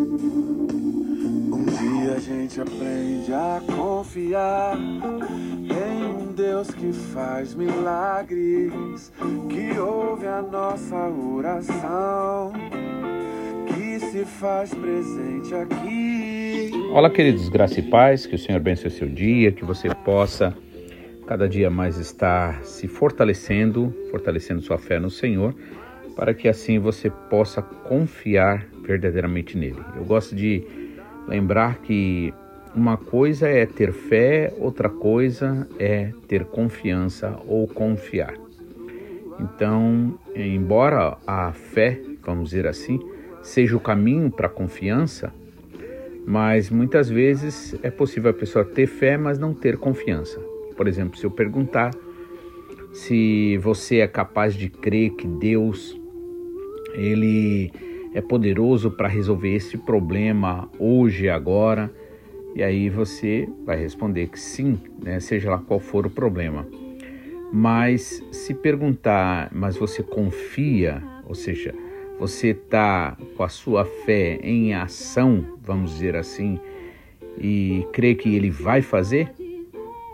Um dia a gente aprende a confiar em um Deus que faz milagres, que ouve a nossa oração, que se faz presente aqui. Olá, queridos, graça e paz, que o Senhor abençoe o seu dia, que você possa cada dia mais estar se fortalecendo, fortalecendo sua fé no Senhor, para que assim você possa confiar verdadeiramente nele. Eu gosto de lembrar que uma coisa é ter fé, outra coisa é ter confiança ou confiar. Então, embora a fé, vamos dizer assim, seja o caminho para a confiança, mas muitas vezes é possível a pessoa ter fé, mas não ter confiança. Por exemplo, se eu perguntar se você é capaz de crer que Deus ele é poderoso para resolver esse problema hoje, agora. E aí você vai responder que sim, né? seja lá qual for o problema. Mas se perguntar, mas você confia, ou seja, você está com a sua fé em ação, vamos dizer assim, e crê que ele vai fazer,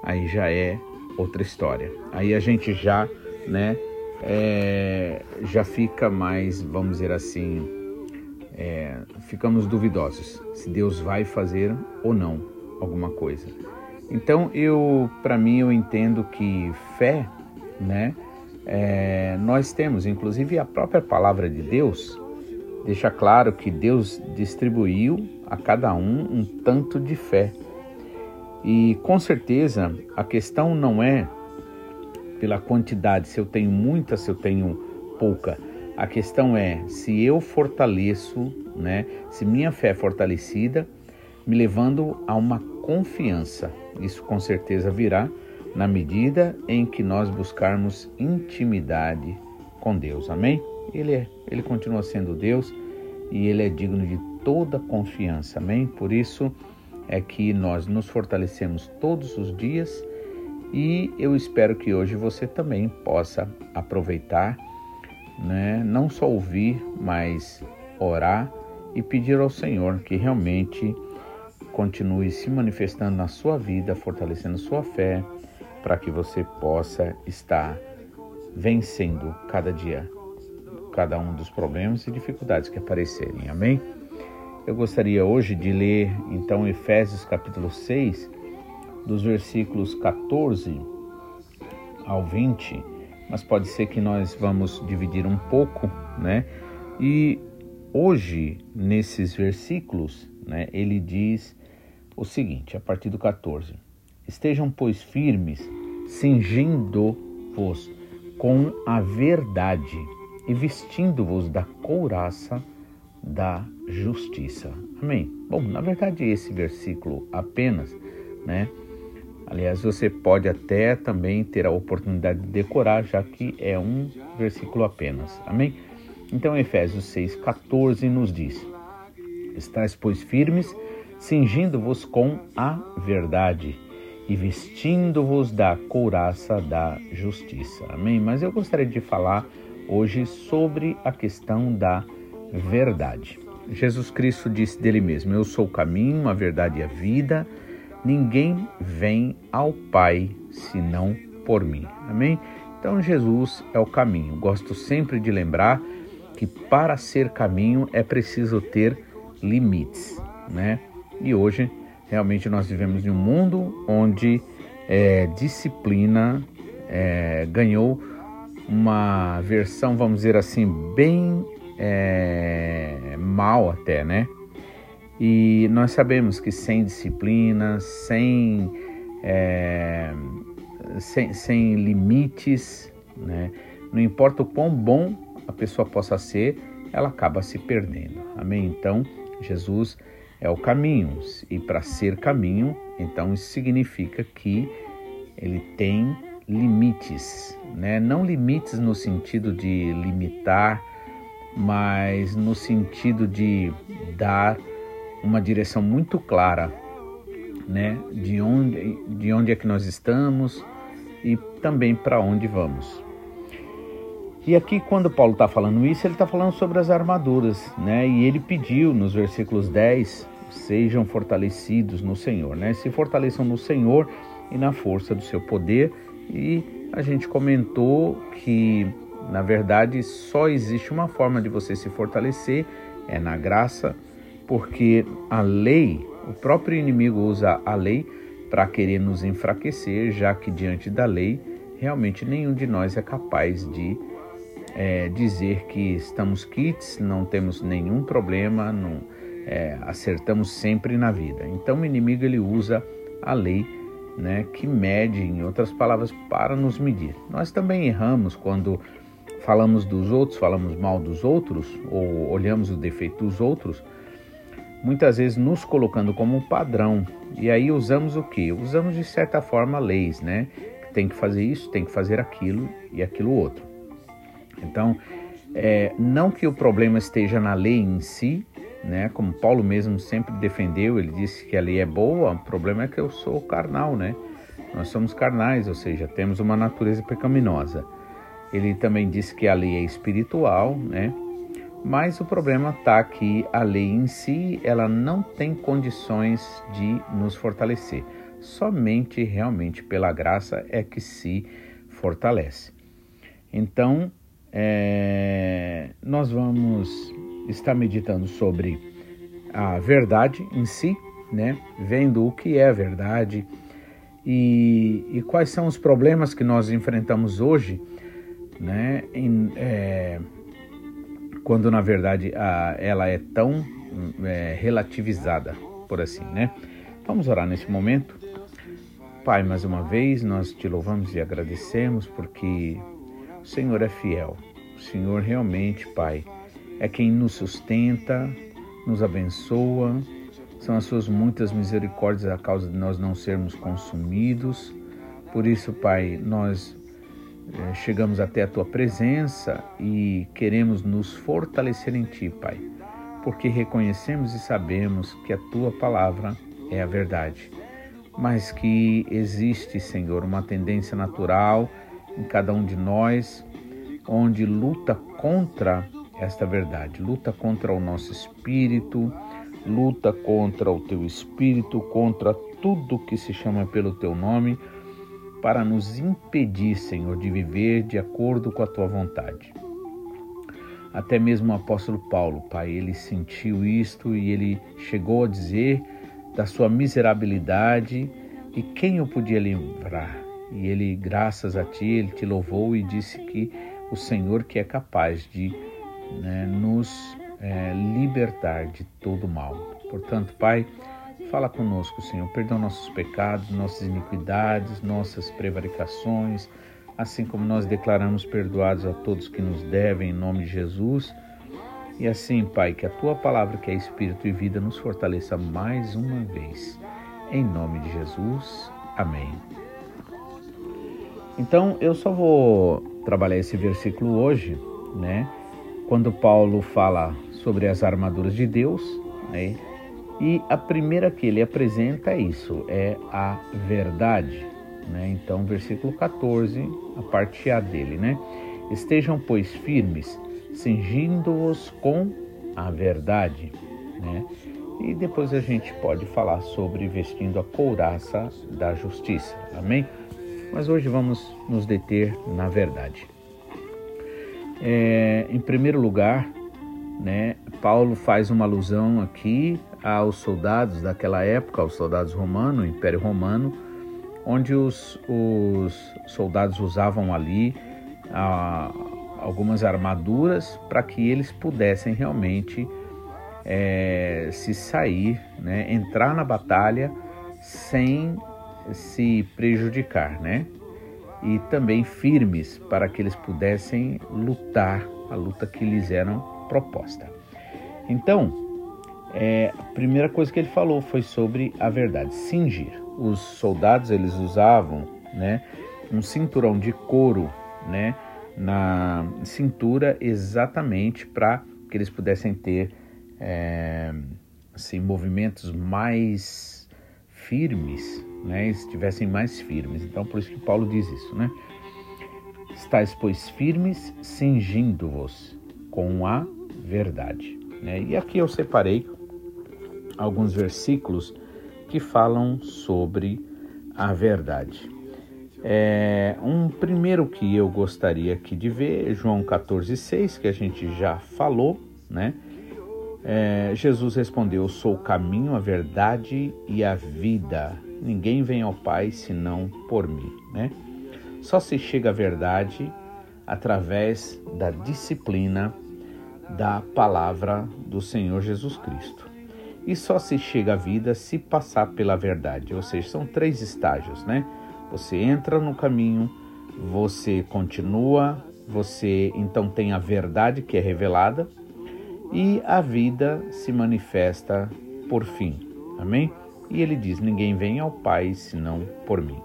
aí já é outra história. Aí a gente já, né, é, já fica mais, vamos dizer assim, é, ficamos duvidosos se Deus vai fazer ou não alguma coisa. Então eu, para mim, eu entendo que fé, né, é, nós temos, inclusive a própria palavra de Deus deixa claro que Deus distribuiu a cada um um tanto de fé. E com certeza a questão não é pela quantidade, se eu tenho muita, se eu tenho pouca. A questão é se eu fortaleço, né? Se minha fé é fortalecida, me levando a uma confiança. Isso com certeza virá na medida em que nós buscarmos intimidade com Deus. Amém? Ele é, ele continua sendo Deus e ele é digno de toda confiança. Amém? Por isso é que nós nos fortalecemos todos os dias e eu espero que hoje você também possa aproveitar, né? não só ouvir, mas orar e pedir ao Senhor que realmente continue se manifestando na sua vida, fortalecendo sua fé, para que você possa estar vencendo cada dia cada um dos problemas e dificuldades que aparecerem. Amém? Eu gostaria hoje de ler então Efésios capítulo 6, dos versículos 14 ao 20, mas pode ser que nós vamos dividir um pouco, né? E hoje, nesses versículos, né, ele diz o seguinte, a partir do 14: Estejam, pois, firmes, cingindo-vos com a verdade e vestindo-vos da couraça da justiça. Amém. Bom, na verdade, esse versículo apenas, né? Aliás, você pode até também ter a oportunidade de decorar, já que é um versículo apenas. Amém? Então, Efésios 6,14 nos diz: Estais, pois, firmes, cingindo-vos com a verdade e vestindo-vos da couraça da justiça. Amém? Mas eu gostaria de falar hoje sobre a questão da verdade. Jesus Cristo disse dele mesmo: Eu sou o caminho, a verdade e a vida. Ninguém vem ao Pai senão por mim. Amém? Então Jesus é o caminho. Gosto sempre de lembrar que para ser caminho é preciso ter limites, né? E hoje realmente nós vivemos em um mundo onde é, disciplina é, ganhou uma versão, vamos dizer assim, bem é, mal até, né? E nós sabemos que sem disciplina, sem, é, sem, sem limites, né? não importa o quão bom a pessoa possa ser, ela acaba se perdendo. Amém? Então, Jesus é o caminho, e para ser caminho, então isso significa que ele tem limites, né? Não limites no sentido de limitar, mas no sentido de dar uma direção muito clara, né, de onde, de onde é que nós estamos e também para onde vamos. E aqui, quando Paulo está falando isso, ele está falando sobre as armaduras, né? E ele pediu nos versículos 10: sejam fortalecidos no Senhor, né? Se fortaleçam no Senhor e na força do seu poder. E a gente comentou que, na verdade, só existe uma forma de você se fortalecer, é na graça, porque a lei, o próprio inimigo usa a lei para querer nos enfraquecer, já que diante da lei, realmente nenhum de nós é capaz de é, dizer que estamos kits, não temos nenhum problema, não, é, acertamos sempre na vida. Então o inimigo ele usa a lei né, que mede, em outras palavras, para nos medir. Nós também erramos quando falamos dos outros, falamos mal dos outros, ou olhamos o defeito dos outros, muitas vezes nos colocando como um padrão. E aí usamos o que? Usamos de certa forma leis, né? Tem que fazer isso, tem que fazer aquilo e aquilo outro. Então, é, não que o problema esteja na lei em si, né? Como Paulo mesmo sempre defendeu, ele disse que a lei é boa, o problema é que eu sou carnal, né? Nós somos carnais, ou seja, temos uma natureza pecaminosa. Ele também disse que a lei é espiritual, né? Mas o problema está que a lei em si, ela não tem condições de nos fortalecer. Somente realmente pela graça é que se fortalece. Então, é, nós vamos estar meditando sobre a verdade em si, né? Vendo o que é verdade e, e quais são os problemas que nós enfrentamos hoje, né? Em, é, quando na verdade a, ela é tão é, relativizada, por assim, né? Vamos orar nesse momento. Pai, mais uma vez nós te louvamos e agradecemos porque o Senhor é fiel. O Senhor realmente, Pai, é quem nos sustenta, nos abençoa. São as suas muitas misericórdias a causa de nós não sermos consumidos. Por isso, Pai, nós chegamos até a tua presença e queremos nos fortalecer em ti, Pai, porque reconhecemos e sabemos que a tua palavra é a verdade, mas que existe, Senhor, uma tendência natural em cada um de nós, onde luta contra esta verdade, luta contra o nosso espírito, luta contra o teu espírito, contra tudo que se chama pelo teu nome, para nos impedir, Senhor, de viver de acordo com a tua vontade. Até mesmo o apóstolo Paulo, Pai, ele sentiu isto e ele chegou a dizer da sua miserabilidade e quem o podia livrar. E ele, graças a ti, ele te louvou e disse que o Senhor que é capaz de né, nos é, libertar de todo mal. Portanto, Pai, fala conosco, Senhor, perdoa nossos pecados, nossas iniquidades, nossas prevaricações, assim como nós declaramos perdoados a todos que nos devem, em nome de Jesus. E assim, Pai, que a tua palavra, que é Espírito e vida, nos fortaleça mais uma vez. Em nome de Jesus. Amém. Então, eu só vou trabalhar esse versículo hoje, né? Quando Paulo fala sobre as armaduras de Deus, né? E a primeira que ele apresenta é isso, é a verdade, né? Então, versículo 14, a parte A dele, né? Estejam, pois, firmes, cingindo-os com a verdade, né? E depois a gente pode falar sobre vestindo a couraça da justiça, amém? Mas hoje vamos nos deter na verdade. É, em primeiro lugar, né, Paulo faz uma alusão aqui aos soldados daquela época, aos soldados romanos, Império Romano, onde os, os soldados usavam ali ah, algumas armaduras para que eles pudessem realmente é, se sair, né, entrar na batalha sem se prejudicar, né? E também firmes para que eles pudessem lutar a luta que lhes era proposta. Então, é, a primeira coisa que ele falou foi sobre a verdade, cingir. Os soldados eles usavam, né, um cinturão de couro, né, na cintura exatamente para que eles pudessem ter é, assim, movimentos mais firmes, né, estivessem mais firmes. Então, por isso que Paulo diz isso, né? Estais, pois, firmes, cingindo-vos com a verdade. Né? E aqui eu separei alguns versículos que falam sobre a verdade. É, um primeiro que eu gostaria aqui de ver é João 14,6, que a gente já falou, né? É, Jesus respondeu: Eu sou o caminho, a verdade e a vida. Ninguém vem ao Pai senão por mim, né? Só se chega à verdade através da disciplina da palavra do Senhor Jesus Cristo. E só se chega à vida se passar pela verdade, ou seja, são três estágios, né? Você entra no caminho, você continua, você então tem a verdade que é revelada e a vida se manifesta por fim. Amém? E ele diz: Ninguém vem ao Pai senão por mim.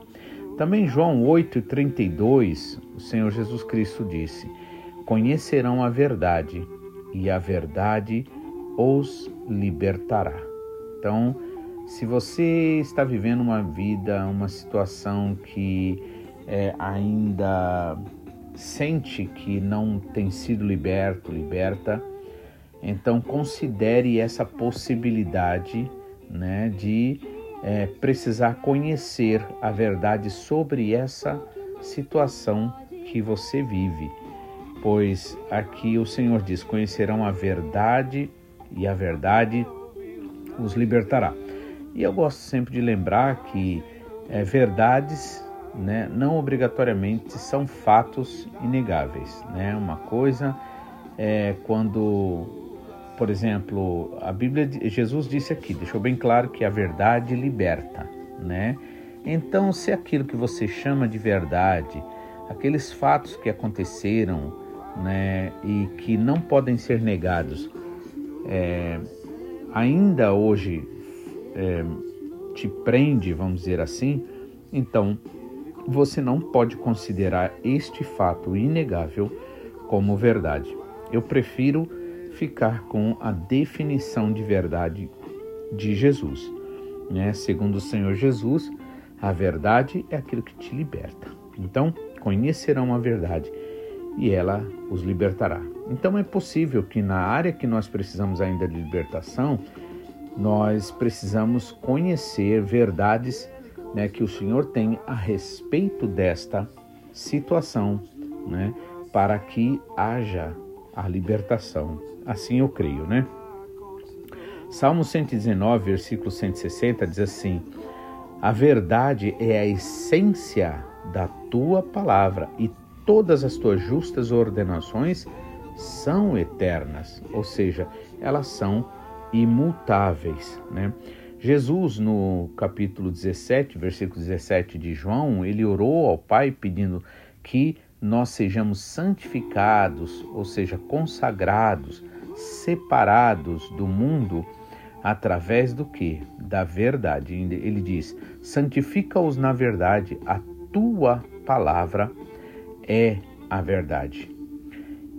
Também João 8,32, o Senhor Jesus Cristo disse: Conhecerão a verdade, e a verdade os libertará. Então, se você está vivendo uma vida, uma situação que é, ainda sente que não tem sido liberto, liberta, então considere essa possibilidade né, de é, precisar conhecer a verdade sobre essa situação que você vive. Pois aqui o Senhor diz: conhecerão a verdade e a verdade os libertará. E eu gosto sempre de lembrar que é, verdades né, não obrigatoriamente são fatos inegáveis. Né? Uma coisa é quando por exemplo, a Bíblia, Jesus disse aqui, deixou bem claro que a verdade liberta, né? Então, se aquilo que você chama de verdade, aqueles fatos que aconteceram, né, e que não podem ser negados, é, ainda hoje é, te prende, vamos dizer assim, então você não pode considerar este fato inegável como verdade. Eu prefiro ficar com a definição de verdade de Jesus. Né? Segundo o Senhor Jesus, a verdade é aquilo que te liberta. Então, conhecerão a verdade e ela os libertará. Então, é possível que na área que nós precisamos ainda de libertação, nós precisamos conhecer verdades né, que o Senhor tem a respeito desta situação, né, para que haja a libertação. Assim eu creio, né? Salmo 119, versículo 160 diz assim: A verdade é a essência da tua palavra e todas as tuas justas ordenações são eternas, ou seja, elas são imutáveis, né? Jesus, no capítulo 17, versículo 17 de João, ele orou ao Pai pedindo que nós sejamos santificados, ou seja, consagrados, separados do mundo através do que? Da verdade. Ele diz: santifica-os na verdade, a tua palavra é a verdade.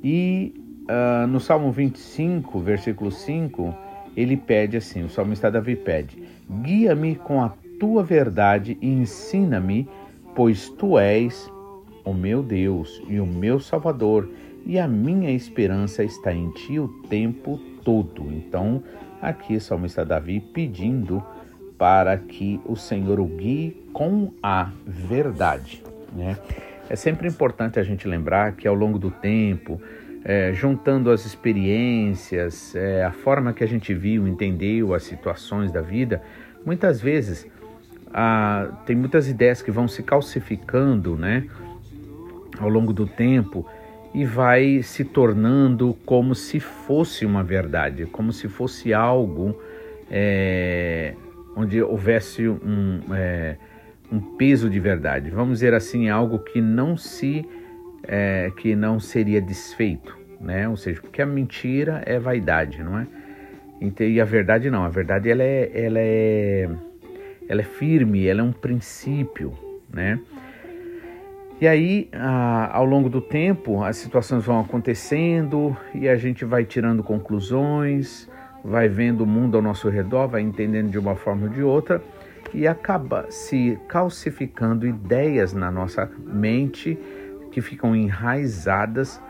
E uh, no Salmo 25, versículo 5, ele pede assim: o salmista Davi pede: guia-me com a tua verdade e ensina-me, pois tu és o meu Deus e o meu Salvador, e a minha esperança está em ti o tempo todo. Então, aqui o salmista Davi pedindo para que o Senhor o guie com a verdade. Né? É sempre importante a gente lembrar que ao longo do tempo, é, juntando as experiências, é, a forma que a gente viu, entendeu as situações da vida, muitas vezes ah, tem muitas ideias que vão se calcificando, né? ao longo do tempo e vai se tornando como se fosse uma verdade, como se fosse algo é, onde houvesse um, é, um peso de verdade. Vamos dizer assim, algo que não se é, que não seria desfeito, né? Ou seja, porque a mentira é vaidade, não é? E a verdade não, a verdade ela é, ela é, ela é firme, ela é um princípio, né? E aí, ao longo do tempo, as situações vão acontecendo e a gente vai tirando conclusões, vai vendo o mundo ao nosso redor, vai entendendo de uma forma ou de outra e acaba se calcificando ideias na nossa mente que ficam enraizadas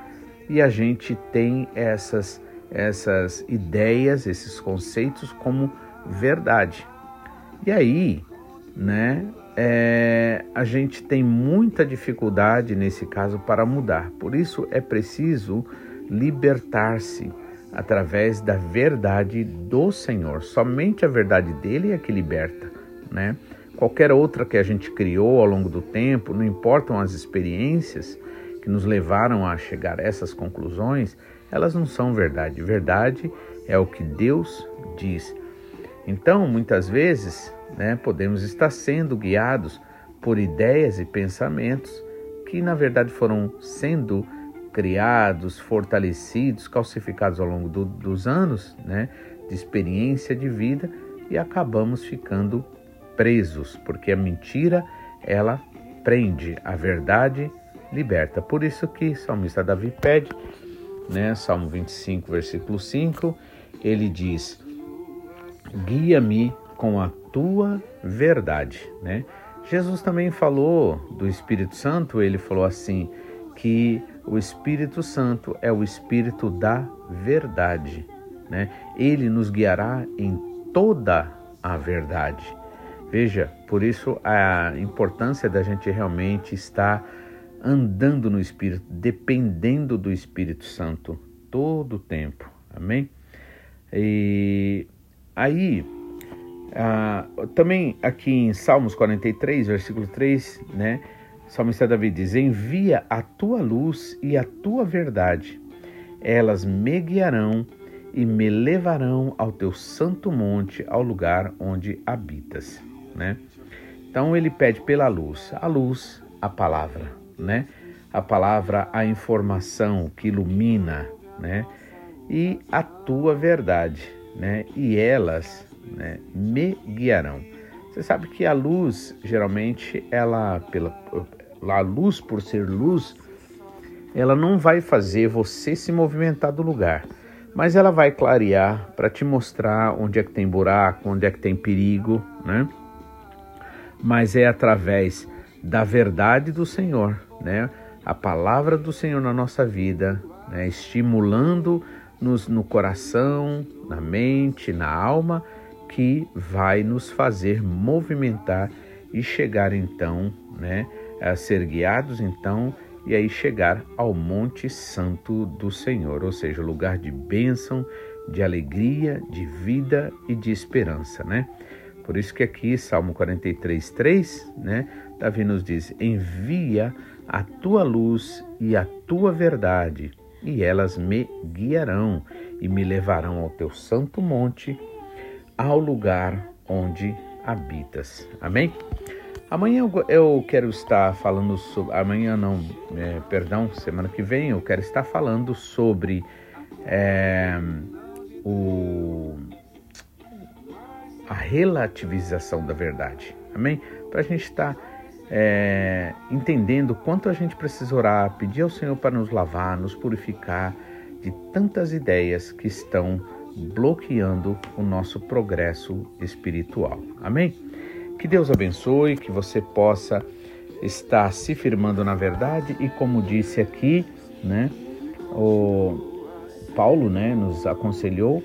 e a gente tem essas essas ideias, esses conceitos como verdade. E aí, né, é, a gente tem muita dificuldade nesse caso para mudar. Por isso é preciso libertar-se através da verdade do Senhor. Somente a verdade dele é que liberta, né? Qualquer outra que a gente criou ao longo do tempo, não importam as experiências que nos levaram a chegar a essas conclusões, elas não são verdade. Verdade é o que Deus diz. Então, muitas vezes, né, podemos estar sendo guiados por ideias e pensamentos que, na verdade, foram sendo criados, fortalecidos, calcificados ao longo do, dos anos né, de experiência de vida e acabamos ficando presos, porque a mentira ela prende, a verdade liberta. Por isso que o salmista Davi pede né? Salmo 25, versículo 5, ele diz: Guia-me com a tua verdade, né? Jesus também falou do Espírito Santo, ele falou assim que o Espírito Santo é o espírito da verdade, né? Ele nos guiará em toda a verdade. Veja, por isso a importância da gente realmente estar andando no Espírito, dependendo do Espírito Santo todo o tempo. Amém? E aí, ah, também aqui em Salmos 43, versículo 3, né? Salmista Davi diz: Envia a tua luz e a tua verdade, elas me guiarão e me levarão ao teu santo monte, ao lugar onde habitas, né? Então ele pede pela luz, a luz, a palavra, né? A palavra, a informação que ilumina, né? E a tua verdade, né? E elas, né, me guiarão. Você sabe que a luz, geralmente, ela pela a luz por ser luz, ela não vai fazer você se movimentar do lugar, mas ela vai clarear para te mostrar onde é que tem buraco, onde é que tem perigo, né? Mas é através da verdade do Senhor, né? A palavra do Senhor na nossa vida, né? estimulando-nos no coração, na mente, na alma, que vai nos fazer movimentar e chegar então, né? A ser guiados então e aí chegar ao Monte Santo do Senhor, ou seja, lugar de bênção, de alegria, de vida e de esperança, né? Por isso que aqui, Salmo 43, 3, né? Davi nos diz: Envia a tua luz e a tua verdade, e elas me guiarão e me levarão ao teu santo monte, ao lugar onde habitas. Amém? Amanhã eu quero estar falando sobre. Amanhã não, é, perdão, semana que vem eu quero estar falando sobre é, o, a relativização da verdade. Amém? Para a gente estar é, entendendo quanto a gente precisa orar, pedir ao Senhor para nos lavar, nos purificar de tantas ideias que estão bloqueando o nosso progresso espiritual. Amém? Que Deus abençoe, que você possa estar se firmando na verdade e como disse aqui, né, o Paulo, né, nos aconselhou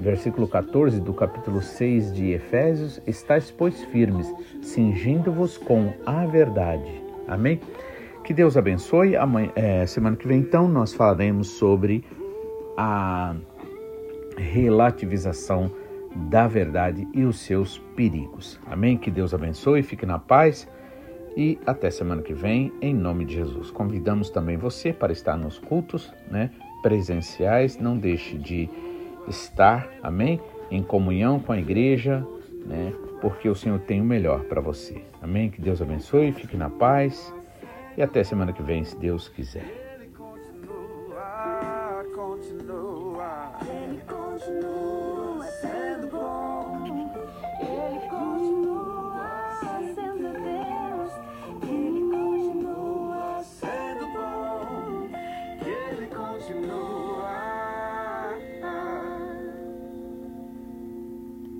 versículo 14 do capítulo 6 de Efésios, estáis, pois, firmes, cingindo-vos com a verdade. Amém? Que Deus abençoe. Amanhã, é, semana que vem, então, nós falaremos sobre a relativização da verdade e os seus perigos. Amém? Que Deus abençoe, fique na paz e até semana que vem, em nome de Jesus. Convidamos também você para estar nos cultos né, presenciais. Não deixe de estar, amém? Em comunhão com a igreja, né? Porque o Senhor tem o melhor para você. Amém? Que Deus abençoe, fique na paz e até semana que vem, se Deus quiser.